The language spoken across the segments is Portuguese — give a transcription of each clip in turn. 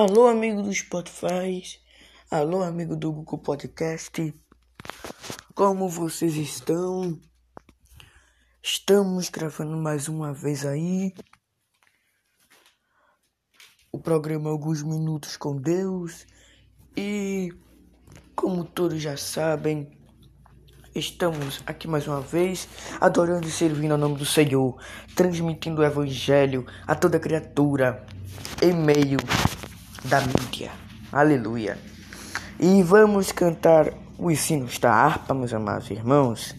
Alô, amigo do Spotify. Alô, amigo do Google Podcast. Como vocês estão? Estamos gravando mais uma vez aí. O programa Alguns Minutos com Deus. E como todos já sabem, estamos aqui mais uma vez, adorando e servindo ao nome do Senhor, transmitindo o Evangelho a toda criatura em meio da mídia. Aleluia. E vamos cantar os sinos da harpa, meus amados irmãos.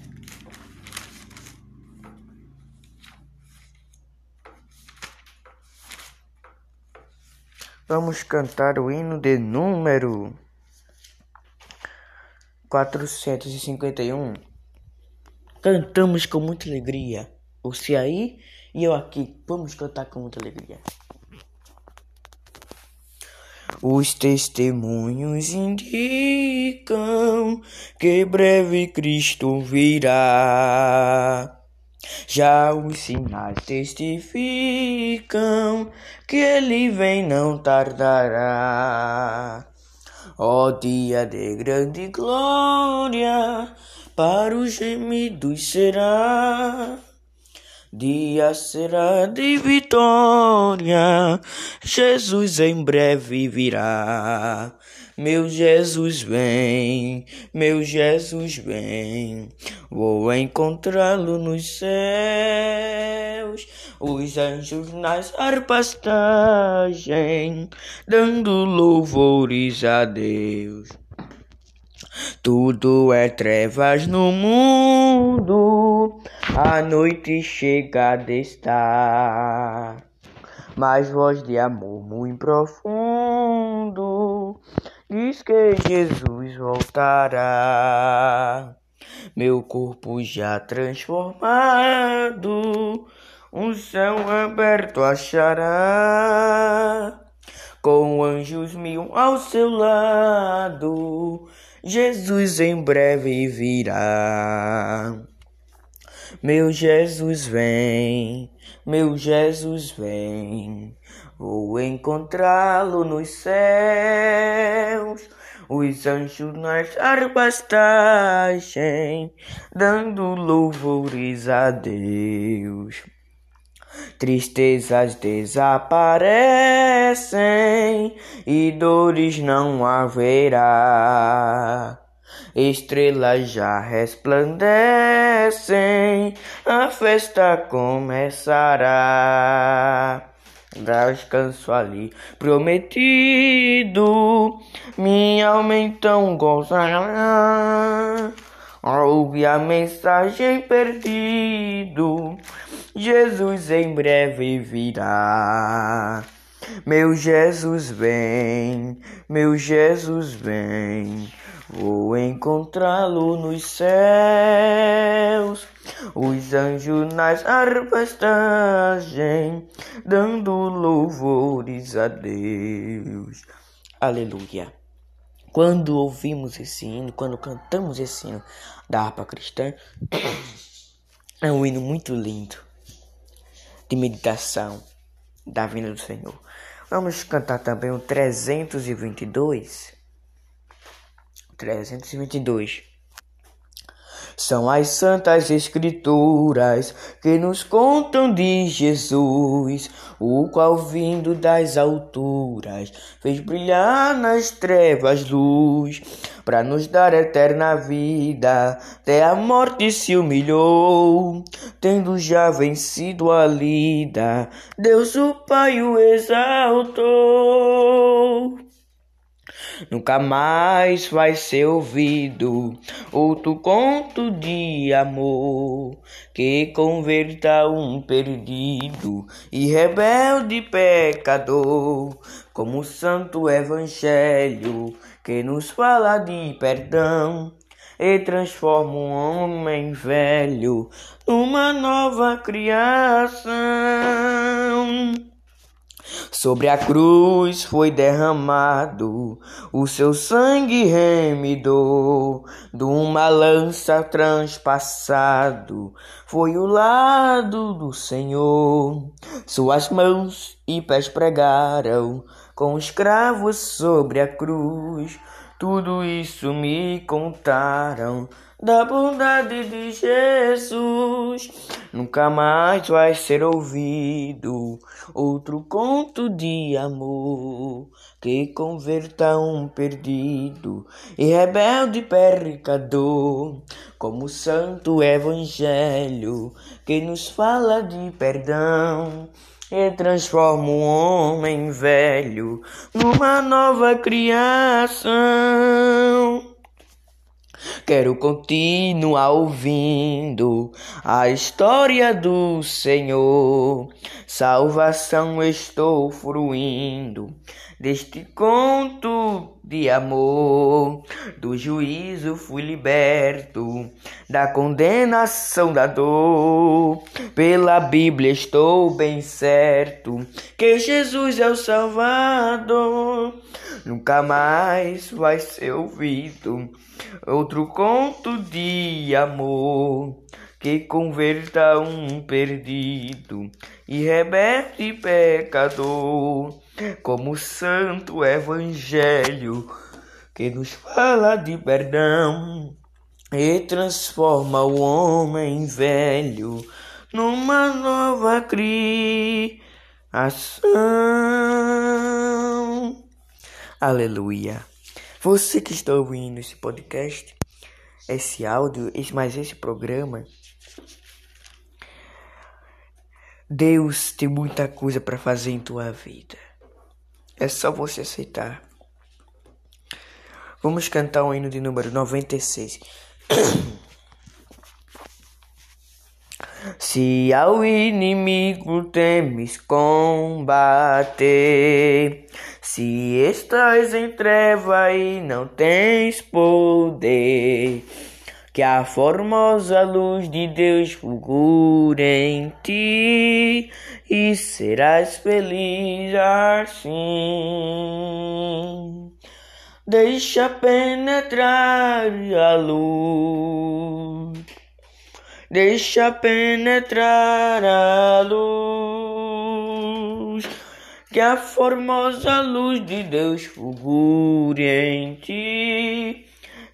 Vamos cantar o hino de número 451. Cantamos com muita alegria. Você aí e eu aqui. Vamos cantar com muita alegria. Os testemunhos indicam que breve Cristo virá. Já os sinais testificam que ele vem não tardará. Ó dia de grande glória, para os gemidos será. Dia será de vitória, Jesus em breve virá. Meu Jesus vem, meu Jesus vem, vou encontrá-lo nos céus. Os anjos nas harpas dando louvores a Deus. Tudo é trevas no mundo, a noite chegada está. Mas voz de amor muito profundo diz que Jesus voltará. Meu corpo já transformado, um céu aberto achará. Com anjos mil ao seu lado, Jesus em breve virá. Meu Jesus vem, meu Jesus vem, vou encontrá-lo nos céus. Os anjos nas harpas dando louvores a Deus. Tristezas desaparecem e dores não haverá. Estrelas já resplandecem, a festa começará. Descanso ali prometido, minha alma então gozará. Ouve a mensagem perdido, Jesus em breve virá. Meu Jesus vem, meu Jesus vem, vou encontrá-lo nos céus. Os anjos nas harpas dando louvores a Deus. Aleluia. Quando ouvimos esse hino, quando cantamos esse hino da harpa cristã, é um hino muito lindo de meditação da vinda do Senhor. Vamos cantar também o 322. 322. São as santas escrituras que nos contam de Jesus, o qual vindo das alturas fez brilhar nas trevas luz, para nos dar eterna vida, até a morte se humilhou, tendo já vencido a lida, Deus o Pai o exaltou. Nunca mais vai ser ouvido outro conto de amor que converta um perdido e rebelde pecador, como o santo evangelho que nos fala de perdão e transforma um homem velho numa nova criação. Sobre a cruz foi derramado, o seu sangue remidou, de uma lança transpassado, foi o lado do Senhor. Suas mãos e pés pregaram, com os cravos sobre a cruz. Tudo isso me contaram da bondade de Jesus. Nunca mais vai ser ouvido outro conto de amor que converta um perdido e rebelde pecador, como o santo evangelho que nos fala de perdão e transforma o homem velho numa nova criação. Quero continuar ouvindo a história do Senhor. Salvação estou fruindo deste conto de amor. Do juízo fui liberto, da condenação da dor. Pela Bíblia estou bem certo que Jesus é o Salvador. Nunca mais vai ser ouvido outro conto de amor que converta um perdido e rebelde pecador, como o santo evangelho que nos fala de perdão e transforma o homem velho numa nova criação. Aleluia. Você que está ouvindo esse podcast, esse áudio, esse, mais esse programa, Deus tem muita coisa para fazer em tua vida. É só você aceitar. Vamos cantar o hino de número 96. Se ao inimigo temes combater, se estás em treva e não tens poder, que a formosa luz de Deus fulgure em ti e serás feliz assim. Deixa penetrar a luz, deixa penetrar a luz que a formosa luz de Deus fulgure em ti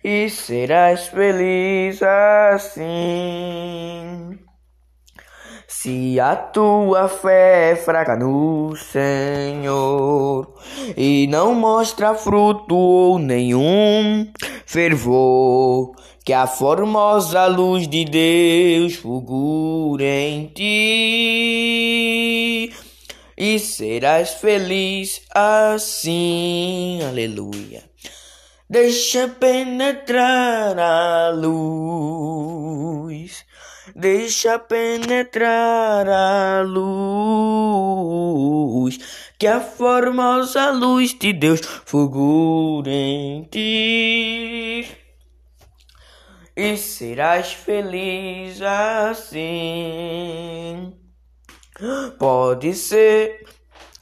e serás feliz assim. Se a tua fé é fraca no Senhor e não mostra fruto ou nenhum fervor, que a formosa luz de Deus fulgure em ti e serás feliz assim. Aleluia. Deixa penetrar a luz. Deixa penetrar a luz, que a formosa luz de Deus fulgure em ti, e serás feliz assim. Pode ser.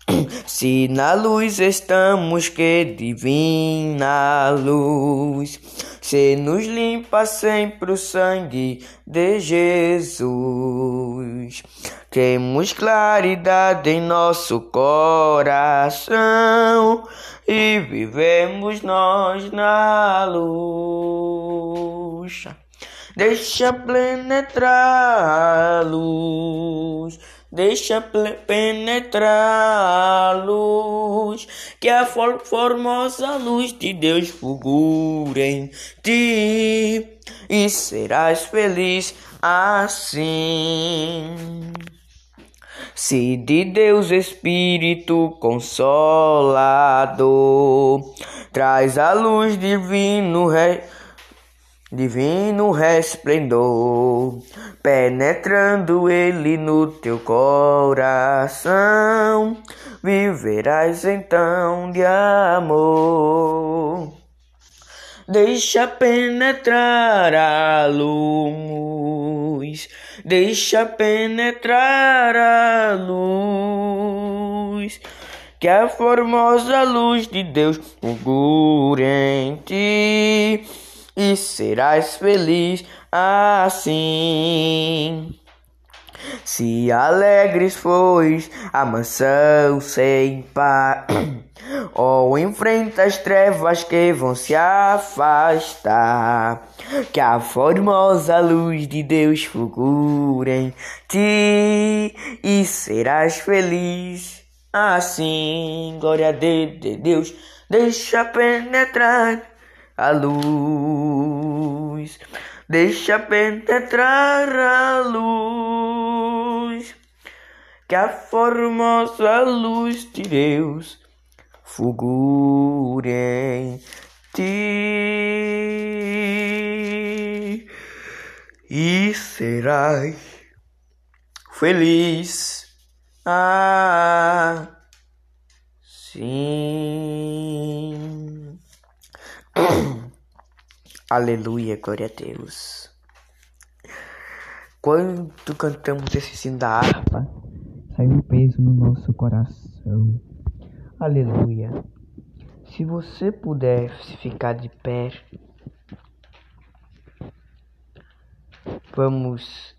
Se na luz estamos, que divina luz, se nos limpa sempre o sangue de Jesus. Temos claridade em nosso coração e vivemos nós na luz. Deixa penetrar a luz Deixa penetrar a luz, que a formosa luz de Deus fulgure em ti, e serás feliz assim. Se de Deus Espírito consolador traz a luz divino divino resplendor, penetrando ele no teu coração, viverás então de amor. Deixa penetrar a luz, deixa penetrar a luz. Que a formosa luz de Deus fulgure em ti e serás feliz assim. Se alegres fois a mansão sem par, ou enfrenta as trevas que vão se afastar, que a formosa luz de Deus fulgure em ti e serás feliz. Assim, glória a Deus, deixa penetrar a luz, deixa penetrar a luz, que a formosa luz de Deus fulgure em ti e serás feliz. Ah, sim. Aleluia, glória a Deus. Quando cantamos esse sim da harpa, sai um peso no nosso coração. Aleluia. Se você puder ficar de pé, vamos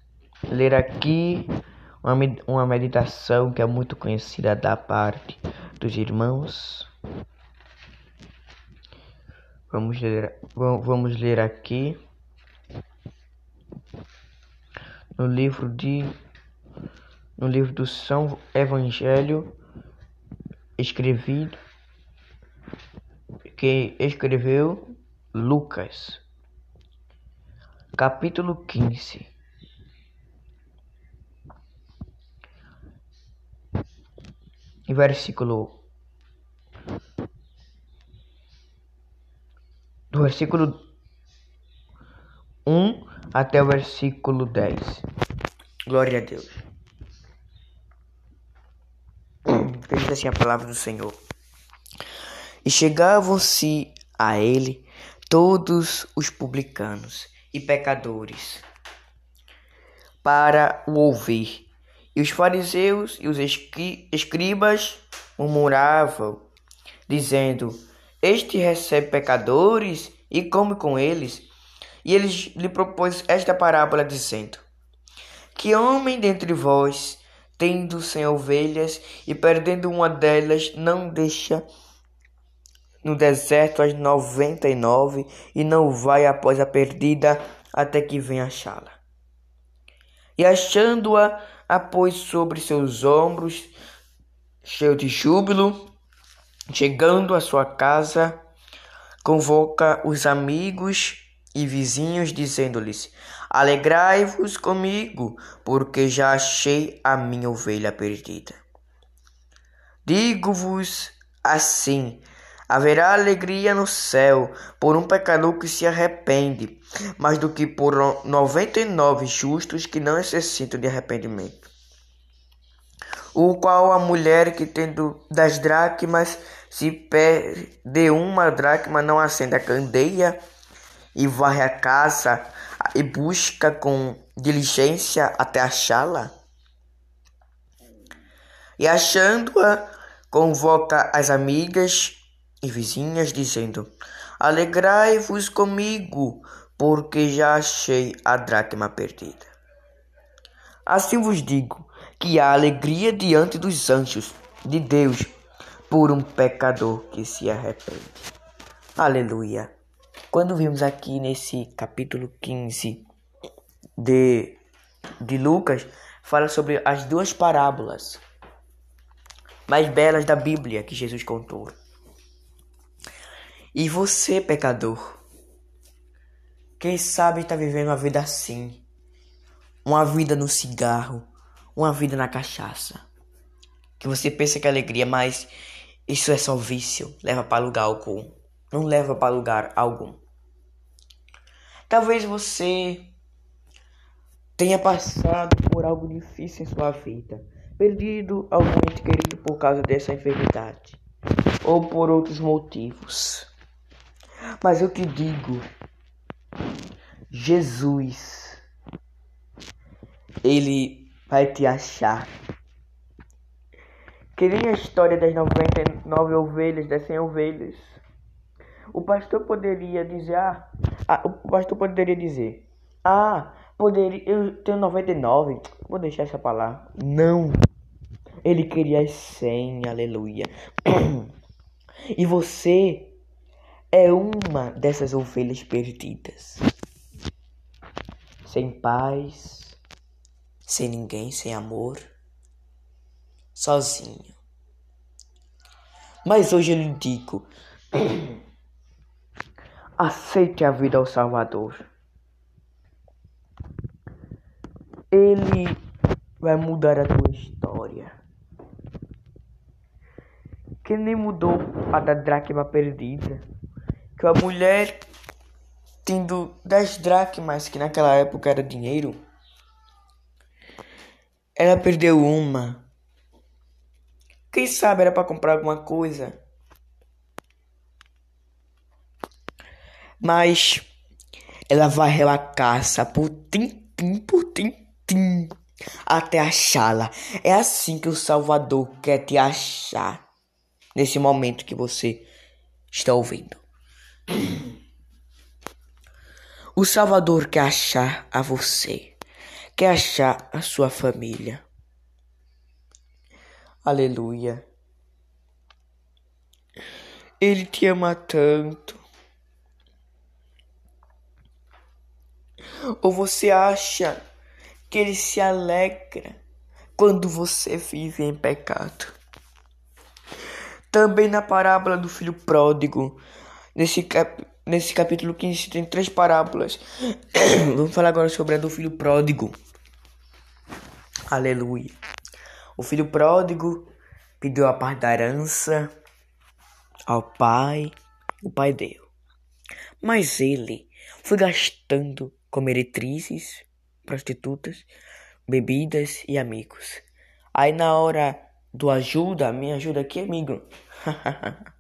ler aqui uma, uma meditação que é muito conhecida da parte dos irmãos. Vamos ler, vamos ler aqui no livro de no livro do São Evangelho escrevido que escreveu Lucas, capítulo 15. E versículo versículo 1 até o versículo 10. Glória a Deus. Diz assim a palavra do Senhor. E chegavam-se a ele todos os publicanos e pecadores para o ouvir. E os fariseus e os escri escribas murmuravam, dizendo: Este recebe pecadores e come com eles. E ele lhe propôs esta parábola, dizendo: Que homem dentre vós tendo sem ovelhas e perdendo uma delas, não deixa no deserto as noventa e nove e não vai após a perdida até que venha achá-la. E achando-a, a pôs sobre seus ombros, cheio de júbilo, chegando à sua casa, convoca os amigos e vizinhos, dizendo-lhes: Alegrai-vos comigo, porque já achei a minha ovelha perdida. Digo-vos assim: haverá alegria no céu por um pecador que se arrepende, mais do que por noventa e nove justos que não necessitam de arrependimento. O qual a mulher que tendo das dracmas se perde uma dracma não acende a candeia e varre a casa e busca com diligência até achá-la? E achando-a, convoca as amigas e vizinhas, dizendo: Alegrai-vos comigo, porque já achei a dracma perdida. Assim vos digo que há alegria diante dos anjos de Deus por um pecador que se arrepende. Aleluia. Quando vimos aqui nesse capítulo 15 de, de Lucas, fala sobre as duas parábolas mais belas da Bíblia que Jesus contou. E você, pecador, quem sabe está vivendo uma vida assim, uma vida no cigarro, uma vida na cachaça, que você pensa que é alegria, mas isso é só vício, leva para lugar algum, não leva para lugar algum. Talvez você tenha passado por algo difícil em sua vida, perdido algum ente querido por causa dessa enfermidade ou por outros motivos. Mas eu te digo, Jesus, ele vai te achar. Que nem a história das 99 ovelhas, das 100 ovelhas. O pastor poderia dizer, ah, ah, o pastor poderia dizer, ah, poderia, eu tenho 99, vou deixar essa palavra. Não. Ele queria as 100, aleluia. E você é uma dessas ovelhas perdidas. Sem paz, sem ninguém, sem amor, sozinho. Mas hoje eu lhe digo: aceite a vida ao Salvador. Ele vai mudar a tua história. Que nem mudou a da dracma perdida. Que a mulher tendo 10 dracmas, que naquela época era dinheiro, ela perdeu uma. Quem sabe era para comprar alguma coisa. Mas ela varreu a caça por tim-tim, por tim-tim, até achá-la. É assim que o Salvador quer te achar nesse momento que você está ouvindo. O Salvador quer achar a você, quer achar a sua família. Aleluia. Ele te ama tanto. Ou você acha que ele se alegra quando você vive em pecado? Também na parábola do filho pródigo, nesse capítulo nesse capítulo 15 tem três parábolas. Vamos falar agora sobre a do filho pródigo. Aleluia. O filho pródigo pediu a parte da herança ao pai. O pai deu. Mas ele foi gastando com meretrizes, prostitutas, bebidas e amigos. Aí na hora do ajuda, me ajuda aqui, amigo.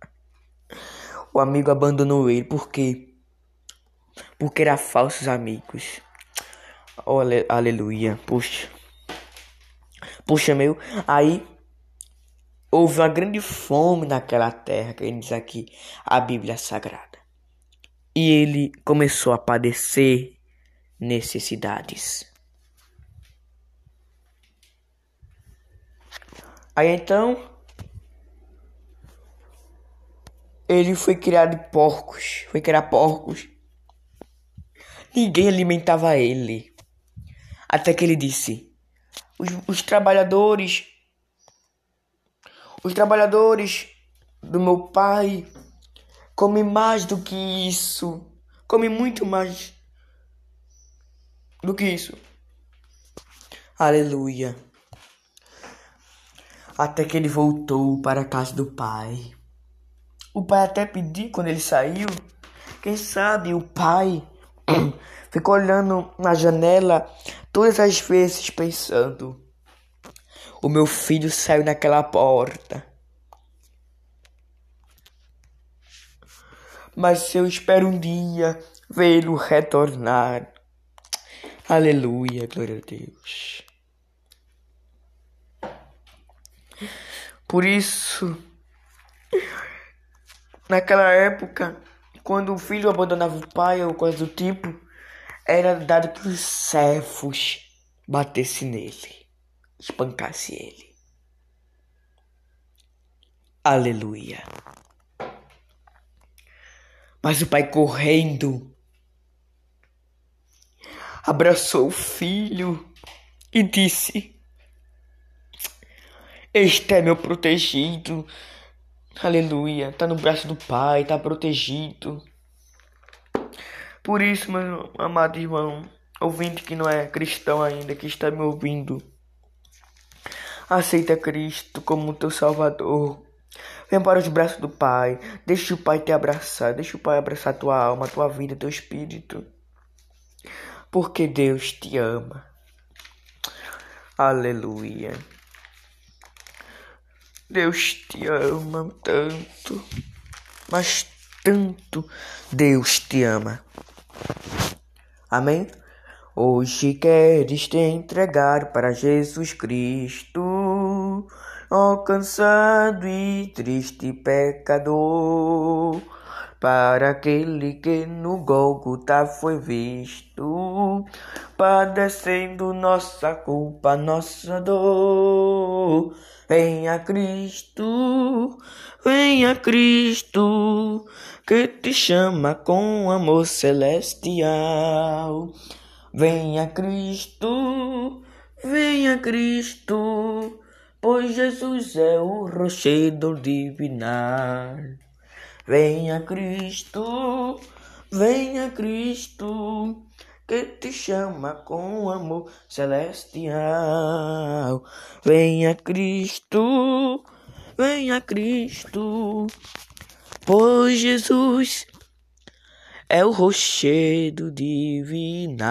O amigo abandonou ele porque porque era falsos amigos. Oh, aleluia. Puxa. Puxa, meu. Aí houve uma grande fome naquela terra, que diz aqui a Bíblia Sagrada. E ele começou a padecer necessidades. Aí então Ele foi criado porcos. Foi criar porcos. Ninguém alimentava ele. Até que ele disse: os, os trabalhadores. Os trabalhadores do meu pai comem mais do que isso. Comem muito mais do que isso. Aleluia. Até que ele voltou para a casa do pai. O pai até pediu quando ele saiu. Quem sabe o pai ficou olhando na janela todas as vezes pensando: O meu filho saiu naquela porta. Mas eu espero um dia vê-lo retornar. Aleluia, glória a Deus. Por isso, Naquela época, quando o filho abandonava o pai ou coisa do tipo, era dado que os servos batessem nele, espancasse ele. Aleluia. Mas o pai correndo abraçou o filho e disse: Este é meu protegido Aleluia. Tá no braço do Pai, tá protegido. Por isso, meu amado irmão, ouvinte que não é cristão ainda, que está me ouvindo, aceita Cristo como teu Salvador. Vem para os braços do Pai. Deixa o Pai te abraçar. Deixa o Pai abraçar tua alma, tua vida, teu espírito. Porque Deus te ama. Aleluia. Deus te ama tanto, mas tanto Deus te ama. Amém? Hoje queres te entregar para Jesus Cristo. ó cansado e triste pecador, para aquele que no Gólgota foi visto, padecendo nossa culpa, nossa dor. Venha Cristo, venha Cristo, que te chama com amor celestial. Venha Cristo, venha Cristo, pois Jesus é o rochedo divinal. Venha Cristo, venha Cristo, que te chama com amor celestial. Venha Cristo, venha Cristo, pois Jesus é o rochedo divinal.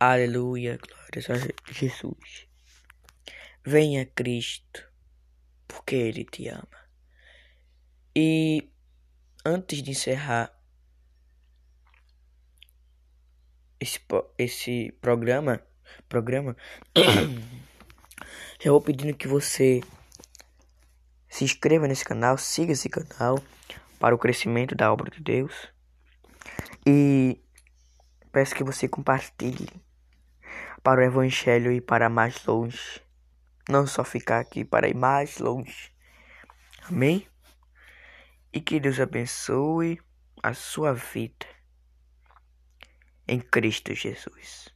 Aleluia, glórias a Jesus. Venha Cristo, porque Ele te ama. E antes de encerrar esse, esse programa, programa, eu vou pedindo que você se inscreva nesse canal, siga esse canal para o crescimento da obra de Deus. E peço que você compartilhe para o Evangelho e para mais longe. Não só ficar aqui, para ir mais longe. Amém? E que Deus abençoe a sua vida em Cristo Jesus.